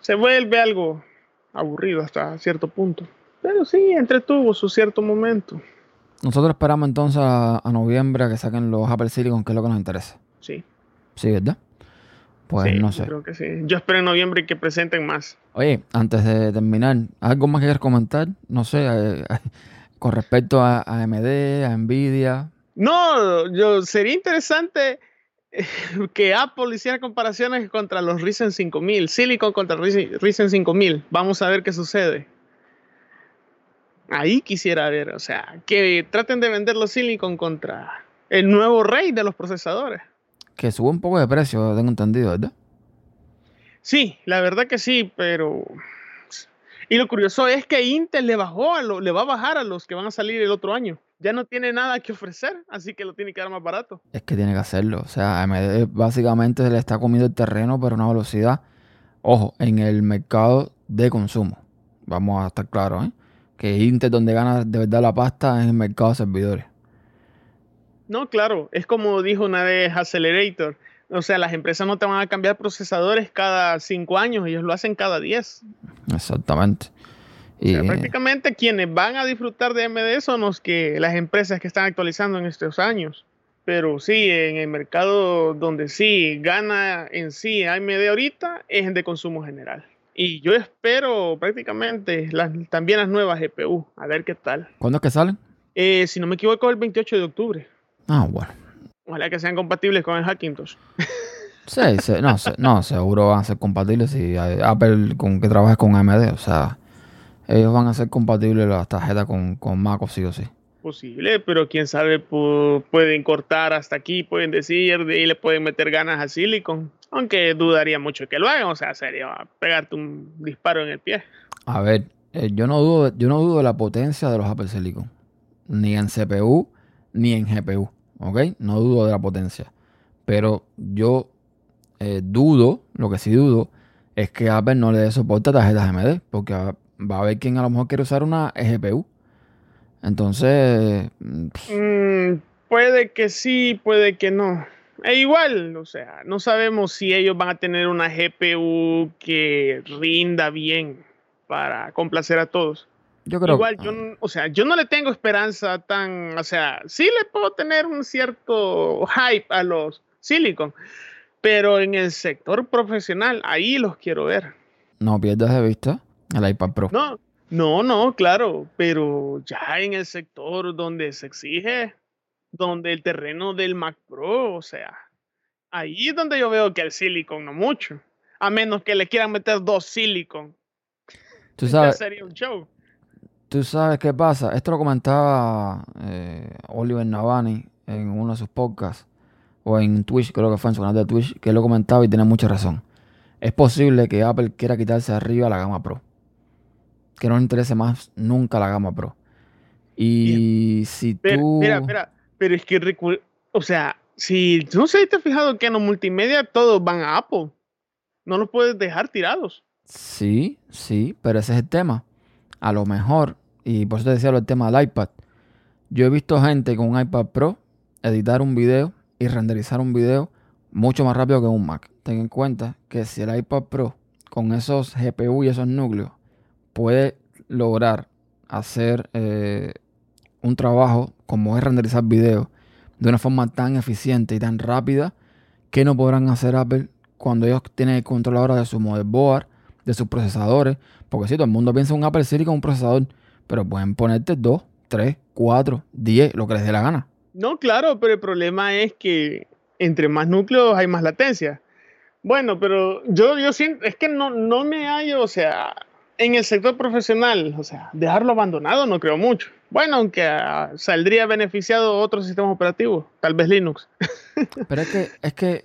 se vuelve algo aburrido hasta cierto punto. Pero sí, entretuvo su cierto momento. Nosotros esperamos entonces a, a noviembre a que saquen los Apple Silicon, que es lo que nos interesa. Sí. Sí, ¿verdad? Pues no sé. Creo que sí. Yo espero en noviembre que presenten más. Oye, antes de terminar, ¿algo más que quieras comentar? No sé, eh, con respecto a, AMD, a Nvidia. No, yo sería interesante eh, que Apple hiciera comparaciones contra los Ryzen 5000, Silicon contra Ryzen 5000. Vamos a ver qué sucede. Ahí quisiera ver, o sea, que traten de vender los Silicon contra el nuevo rey de los procesadores que sube un poco de precio, tengo entendido, ¿verdad? Sí, la verdad que sí, pero... Y lo curioso es que Intel le bajó, a lo, le va a bajar a los que van a salir el otro año. Ya no tiene nada que ofrecer, así que lo tiene que dar más barato. Es que tiene que hacerlo. O sea, AMD básicamente se le está comiendo el terreno, pero a una velocidad, ojo, en el mercado de consumo. Vamos a estar claros, ¿eh? Que Intel donde gana de verdad la pasta es en el mercado de servidores. No, claro, es como dijo una vez Accelerator. O sea, las empresas no te van a cambiar procesadores cada cinco años, ellos lo hacen cada diez. Exactamente. Y... prácticamente quienes van a disfrutar de AMD son los que, las empresas que están actualizando en estos años. Pero sí, en el mercado donde sí gana en sí AMD ahorita es de consumo general. Y yo espero prácticamente también las nuevas GPU, a ver qué tal. ¿Cuándo es que salen? Eh, si no me equivoco, el 28 de octubre. Ah, bueno. Ojalá que sean compatibles con el Hackintosh. Sí, sí no, no, seguro van a ser compatibles si Apple con que trabaja con AMD, o sea, ellos van a ser compatibles las tarjetas con, con Mac o sí o sí. Posible, pero quién sabe, pueden cortar hasta aquí, pueden decir, y le pueden meter ganas a Silicon. Aunque dudaría mucho que lo hagan, o sea, sería pegarte un disparo en el pie. A ver, eh, yo no dudo, yo no dudo de la potencia de los Apple Silicon, ni en CPU, ni en GPU. ¿ok? No dudo de la potencia. Pero yo eh, dudo, lo que sí dudo, es que Apple no le dé soporte a tarjetas AMD, porque va a haber quien a lo mejor quiere usar una GPU. Entonces... Mm, puede que sí, puede que no. E igual, o sea, no sabemos si ellos van a tener una GPU que rinda bien para complacer a todos. Yo creo Igual, yo, o sea, yo no le tengo esperanza tan, o sea, sí le puedo tener un cierto hype a los Silicon, pero en el sector profesional, ahí los quiero ver. No pierdas de vista el iPad Pro. No, no, no, claro, pero ya en el sector donde se exige, donde el terreno del Mac Pro, o sea, ahí es donde yo veo que el Silicon no mucho, a menos que le quieran meter dos Silicon. Tú sabes, sería un show. Tú sabes qué pasa. Esto lo comentaba eh, Oliver Navani en uno de sus podcasts, o en Twitch, creo que fue en su canal de Twitch, que lo comentaba y tiene mucha razón. Es posible que Apple quiera quitarse arriba la gama Pro. Que no le interese más nunca la gama Pro. Y si tú. Mira, mira, pero es que, o sea, Sí, no sé si te has fijado que en los multimedia todos van a Apple. No los puedes dejar tirados. Sí, sí, pero ese es el tema. A lo mejor, y por eso te decía lo del tema del iPad. Yo he visto gente con un iPad Pro editar un video y renderizar un video mucho más rápido que un Mac. Ten en cuenta que si el iPad Pro con esos GPU y esos núcleos puede lograr hacer eh, un trabajo como es renderizar videos de una forma tan eficiente y tan rápida que no podrán hacer Apple cuando ellos tienen el control ahora de su motherboard, de sus procesadores. Porque si todo el mundo piensa en un Apple Silicon, un procesador, pero pueden ponerte 2, 3, 4, 10, lo que les dé la gana. No, claro, pero el problema es que entre más núcleos hay más latencia. Bueno, pero yo, yo siento, es que no, no me hallo, o sea, en el sector profesional, o sea, dejarlo abandonado no creo mucho. Bueno, aunque ah, saldría beneficiado otros sistemas operativos, tal vez Linux. Pero es que, es que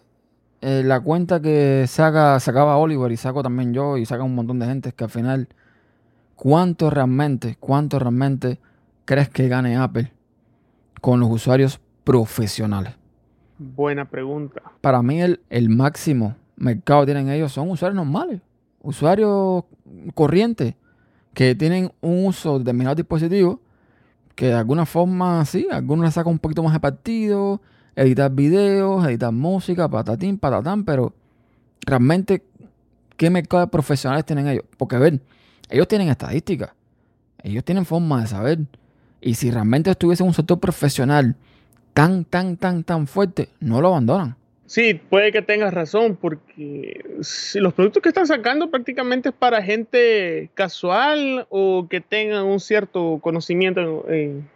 eh, la cuenta que saca, sacaba Oliver y saco también yo y saca un montón de gente es que al final, ¿cuánto realmente, cuánto realmente crees que gane Apple con los usuarios profesionales? Buena pregunta. Para mí el, el máximo mercado que tienen ellos son usuarios normales, usuarios corrientes que tienen un uso de determinados dispositivos que de alguna forma, sí, algunos le sacan un poquito más de partido, editar videos, editar música, patatín, patatán, pero realmente, ¿qué mercado de profesionales tienen ellos? Porque, a ver, ellos tienen estadísticas, ellos tienen forma de saber, y si realmente estuviese un sector profesional tan, tan, tan, tan fuerte, no lo abandonan. Sí, puede que tengas razón, porque los productos que están sacando prácticamente es para gente casual o que tengan un cierto conocimiento en,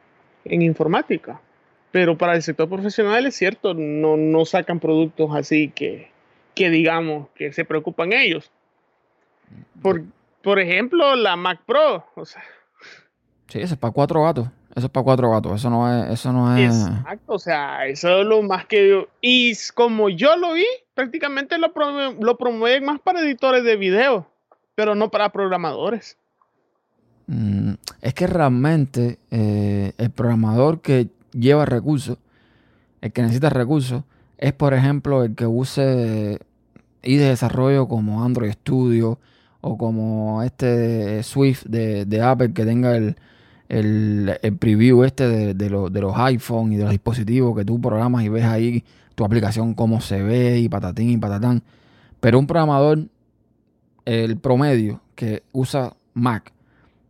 informática. Pero para el sector profesional es cierto, no, no sacan productos así que, que digamos que se preocupan ellos. Por, por ejemplo, la Mac Pro. O sea. Sí, eso es para cuatro gatos. Eso es para cuatro gatos, eso no es, eso no es. Exacto, o sea, eso es lo más que yo. Y como yo lo vi, prácticamente lo, lo promueven más para editores de video, pero no para programadores. Mm, es que realmente eh, el programador que lleva recursos, el que necesita recursos, es por ejemplo el que use y de desarrollo como Android Studio o como este Swift de, de Apple que tenga el, el, preview este de, de, de, los iPhone y de los dispositivos que tú programas y ves ahí tu aplicación cómo se ve y patatín y patatán. Pero un programador, el promedio que usa Mac,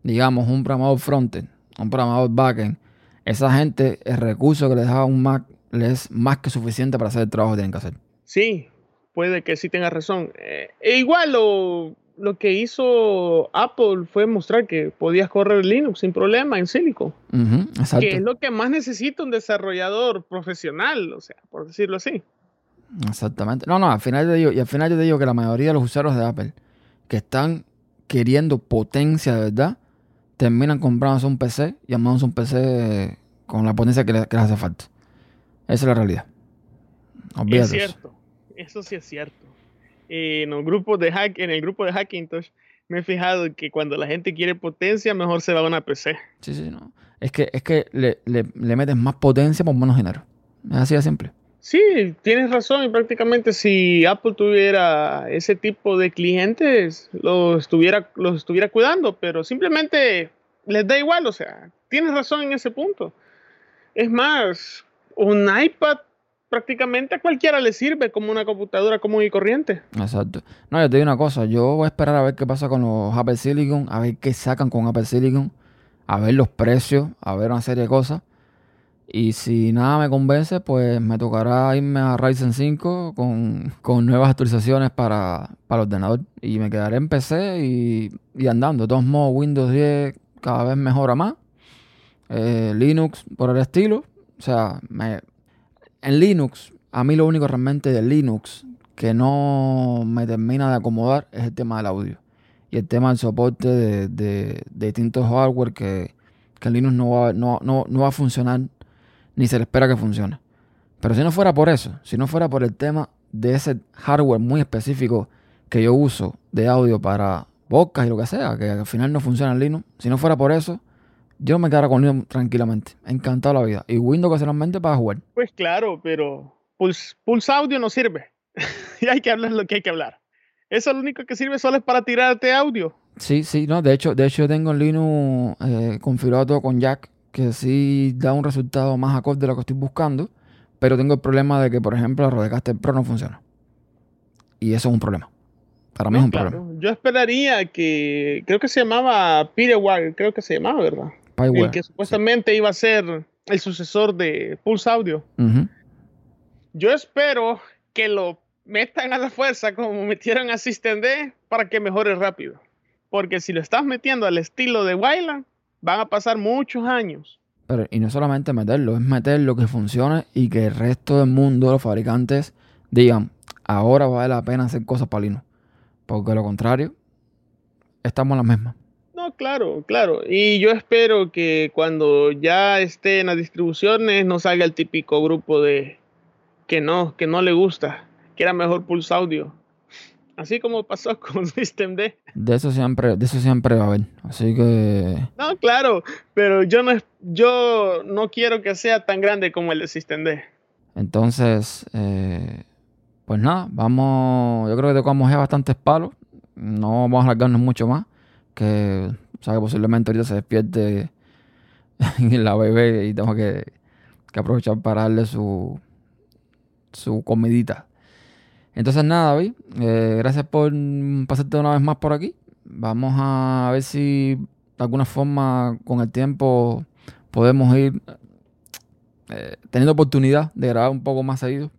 digamos un programador frontend, un programador backend, esa gente, el recurso que les da un Mac les es más que suficiente para hacer el trabajo que tienen que hacer. Sí, puede que sí tenga razón. Eh, e igual lo lo que hizo Apple fue mostrar que podías correr Linux sin problema en Silicon. que es lo que más necesita un desarrollador profesional, o sea, por decirlo así. Exactamente. No, no, al final te digo, y al final yo te digo que la mayoría de los usuarios de Apple que están queriendo potencia de verdad, terminan comprándose un PC y armándose un PC con la potencia que, les hace falta. Esa es la realidad. Es cierto, eso sí es cierto en el grupo de hack, en el grupo de Hackintosh, me he fijado que cuando la gente quiere potencia, mejor se va a una PC. Sí, sí, no. Es que, es que le, le, le metes más potencia por menos dinero. Es así de simple. Sí, tienes razón. Y prácticamente si Apple tuviera ese tipo de clientes, los estuviera, los estuviera cuidando, pero simplemente les da igual. O sea, tienes razón en ese punto. Es más, un iPad prácticamente a cualquiera le sirve como una computadora común y corriente. Exacto. No, yo te digo una cosa, yo voy a esperar a ver qué pasa con los Apple Silicon, a ver qué sacan con Apple Silicon, a ver los precios, a ver una serie de cosas. Y si nada me convence, pues me tocará irme a Ryzen 5 con, nuevas actualizaciones para, para el ordenador. Y me quedaré en PC y, y andando. De todos modos, Windows 10 cada vez mejora más. Eh, Linux por el estilo. O sea, me, en Linux, a mí lo único realmente de Linux que no me termina de acomodar es el tema del audio. Y el tema del soporte de, distintos hardware que, que Linux no va, no, no, no va a funcionar ni se le espera que funcione. Pero si no fuera por eso, si no fuera por el tema de ese hardware muy específico que yo uso de audio para podcast y lo que sea, que al final no funciona en Linux, si no fuera por eso, yo me quedara con Linux tranquilamente. Encantado la vida. Y Windows ocasionalmente para jugar. Pues claro, pero Pulse, Pulse Audio no sirve. y hay que hablar lo que hay que hablar. Eso lo único que sirve solo es para tirarte audio. Sí, sí, no, de hecho, de hecho yo tengo el Linux eh, configurado todo con Jack, que sí da un resultado más acorde de lo que estoy buscando, pero tengo el problema de que, por ejemplo, la Rodecaster Pro no funciona. Y eso es un problema. Para mí es un problema. Yo esperaría que, creo que se llamaba Pirewire, creo que se llamaba, ¿verdad? El que supuestamente iba a ser el sucesor de Pulse Audio. Yo espero que lo metan a la fuerza como metieron a System D para que mejore rápido. Porque si lo estás metiendo al estilo de Wayland, van a pasar muchos años. Pero, y no solamente meterlo, es meter lo que funcione y que el resto del mundo, los fabricantes, digan, ahora vale la pena hacer cosas para Linux. Porque lo contrario, estamos en la misma. No, claro, claro. Y yo espero que cuando ya esté en las distribuciones no salga el típico grupo de que no, que no le gusta, que era mejor Pulse Audio. Así como pasó con System D. De eso siempre, de eso siempre va a haber. Así que. No, claro, pero yo no yo no quiero que sea tan grande como el de System D. Entonces, eh, pues nada, vamos. Yo creo que tocamos ya bastantes palos. No vamos a alargarnos mucho más. Que, o posiblemente ahorita se despierte la bebé y tengo que, que aprovechar para darle su, su comidita. Entonces nada, David, eh, gracias por pasarte una vez más por aquí. Vamos a ver si de alguna forma con el tiempo podemos ir eh, teniendo oportunidad de grabar un poco más seguido.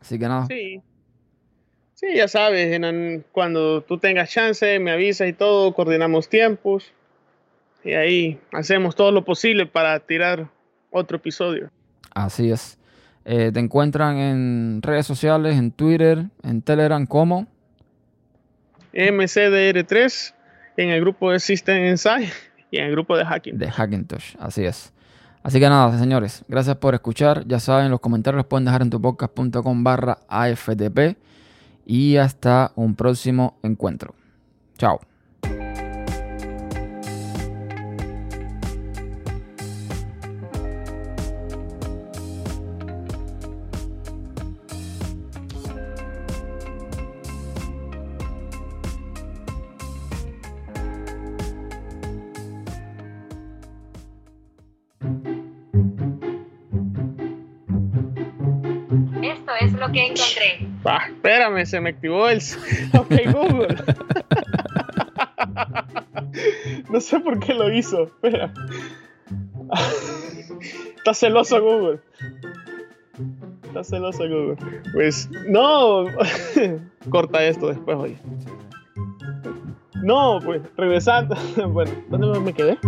Así que nada. Sí. Sí, ya sabes, cuando tú tengas chance, me avisas y todo, coordinamos tiempos. Y ahí hacemos todo lo posible para tirar otro episodio. Así es. Eh, te encuentran en redes sociales, en Twitter, en Telegram como MCDR3, en el grupo de System Insight y en el grupo de Hacking. De Hackintosh, así es. Así que nada, señores, gracias por escuchar. Ya saben, los comentarios los pueden dejar en tupodcast.com barra AFTP. Y hasta un próximo encuentro. Chao. Ah, espérame, se me activó el. Ok, Google. no sé por qué lo hizo. Espera. Está celoso Google. Está celoso Google. Pues, no. Corta esto después, oye. No, pues, regresando. bueno, ¿dónde me quedé?